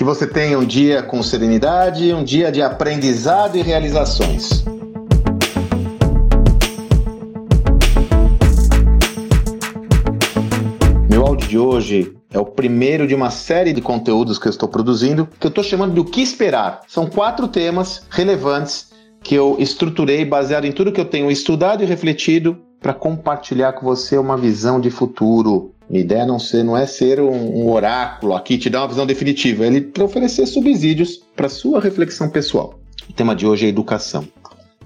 Que você tenha um dia com serenidade, um dia de aprendizado e realizações. Meu áudio de hoje é o primeiro de uma série de conteúdos que eu estou produzindo, que eu estou chamando de O que Esperar. São quatro temas relevantes que eu estruturei baseado em tudo que eu tenho estudado e refletido para compartilhar com você uma visão de futuro. Minha ideia não, ser, não é ser um, um oráculo aqui, te dar uma visão definitiva, para oferecer subsídios para sua reflexão pessoal. O tema de hoje é educação.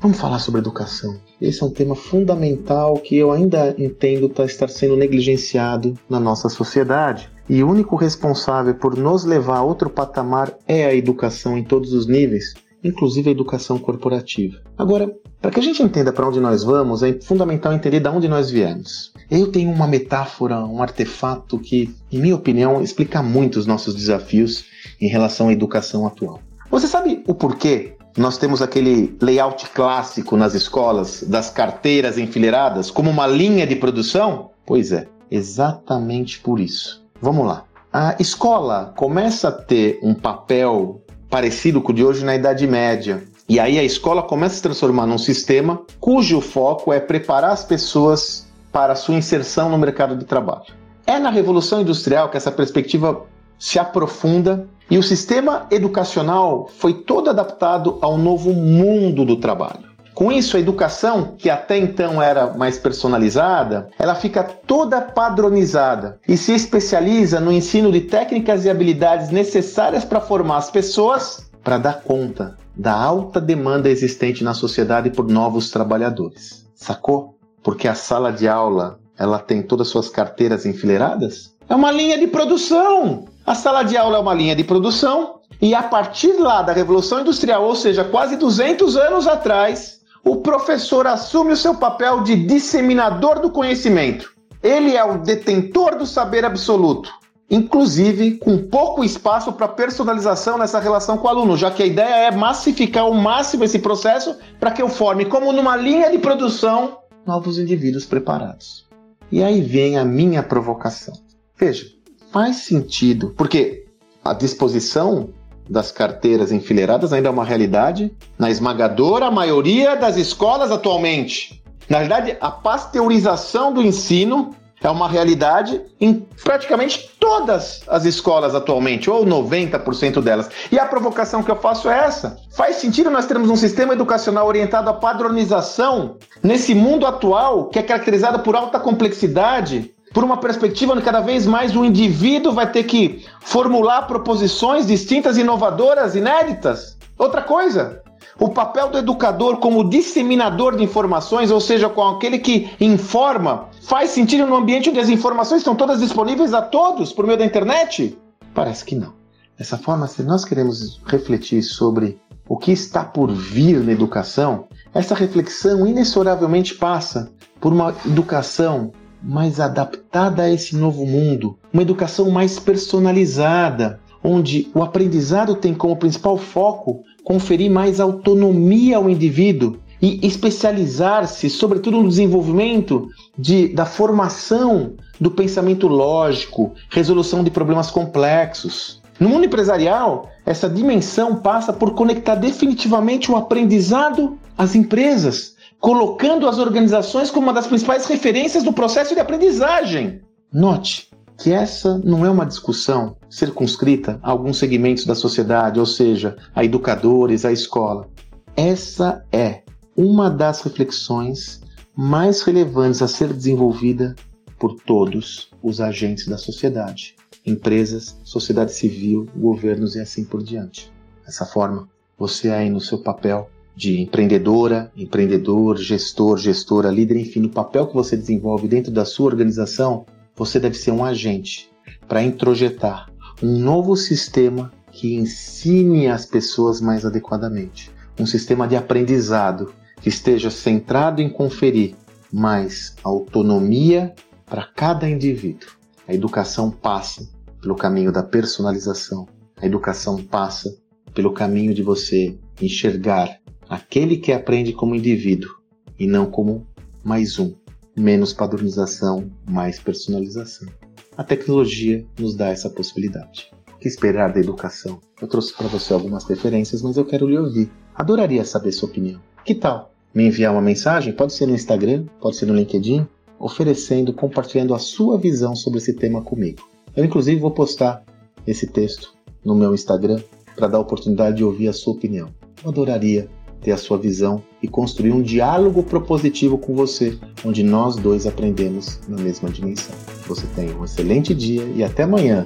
Vamos falar sobre educação. Esse é um tema fundamental que eu ainda entendo tá, estar sendo negligenciado na nossa sociedade. E o único responsável por nos levar a outro patamar é a educação em todos os níveis, inclusive a educação corporativa. Agora, para que a gente entenda para onde nós vamos, é fundamental entender de onde nós viemos. Eu tenho uma metáfora, um artefato que, em minha opinião, explica muito os nossos desafios em relação à educação atual. Você sabe o porquê nós temos aquele layout clássico nas escolas das carteiras enfileiradas como uma linha de produção? Pois é, exatamente por isso. Vamos lá. A escola começa a ter um papel parecido com o de hoje na Idade Média. E aí a escola começa a se transformar num sistema cujo foco é preparar as pessoas para sua inserção no mercado de trabalho. É na Revolução Industrial que essa perspectiva se aprofunda e o sistema educacional foi todo adaptado ao novo mundo do trabalho. Com isso, a educação, que até então era mais personalizada, ela fica toda padronizada e se especializa no ensino de técnicas e habilidades necessárias para formar as pessoas para dar conta da alta demanda existente na sociedade por novos trabalhadores. Sacou? Porque a sala de aula, ela tem todas as suas carteiras enfileiradas? É uma linha de produção. A sala de aula é uma linha de produção e a partir lá da Revolução Industrial, ou seja, quase 200 anos atrás, o professor assume o seu papel de disseminador do conhecimento. Ele é o detentor do saber absoluto, inclusive com pouco espaço para personalização nessa relação com o aluno, já que a ideia é massificar ao máximo esse processo para que eu forme, como numa linha de produção, novos indivíduos preparados. E aí vem a minha provocação. Veja, faz sentido, porque a disposição das carteiras enfileiradas ainda é uma realidade na esmagadora maioria das escolas atualmente. Na verdade, a pasteurização do ensino é uma realidade em praticamente todas as escolas atualmente, ou 90% delas. E a provocação que eu faço é essa: faz sentido nós termos um sistema educacional orientado à padronização nesse mundo atual que é caracterizado por alta complexidade, por uma perspectiva onde cada vez mais o indivíduo vai ter que formular proposições distintas, inovadoras, inéditas. Outra coisa, o papel do educador como disseminador de informações, ou seja, com aquele que informa, faz sentido no ambiente onde as informações estão todas disponíveis a todos por meio da internet? Parece que não. Dessa forma, se nós queremos refletir sobre o que está por vir na educação, essa reflexão inexoravelmente passa por uma educação mais adaptada a esse novo mundo, uma educação mais personalizada, onde o aprendizado tem como principal foco conferir mais autonomia ao indivíduo e especializar-se, sobretudo no desenvolvimento de, da formação do pensamento lógico, resolução de problemas complexos. No mundo empresarial, essa dimensão passa por conectar definitivamente o aprendizado às empresas, colocando as organizações como uma das principais referências do processo de aprendizagem. Note que essa não é uma discussão circunscrita a alguns segmentos da sociedade, ou seja, a educadores, a escola. Essa é uma das reflexões mais relevantes a ser desenvolvida por todos os agentes da sociedade, empresas, sociedade civil, governos e assim por diante. Dessa forma, você aí no seu papel de empreendedora, empreendedor, gestor, gestora, líder, enfim, no papel que você desenvolve dentro da sua organização, você deve ser um agente para introjetar um novo sistema que ensine as pessoas mais adequadamente. Um sistema de aprendizado que esteja centrado em conferir mais autonomia para cada indivíduo. A educação passa pelo caminho da personalização. A educação passa pelo caminho de você enxergar aquele que aprende como indivíduo e não como mais um. Menos padronização, mais personalização. A tecnologia nos dá essa possibilidade. que esperar da educação? Eu trouxe para você algumas referências, mas eu quero lhe ouvir. Adoraria saber sua opinião. Que tal? Me enviar uma mensagem? Pode ser no Instagram, pode ser no LinkedIn, oferecendo, compartilhando a sua visão sobre esse tema comigo. Eu, inclusive, vou postar esse texto no meu Instagram para dar a oportunidade de ouvir a sua opinião. Eu adoraria ter a sua visão e construir um diálogo propositivo com você, onde nós dois aprendemos na mesma dimensão. Você tenha um excelente dia e até amanhã.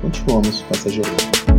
Continuamos com essa jornada.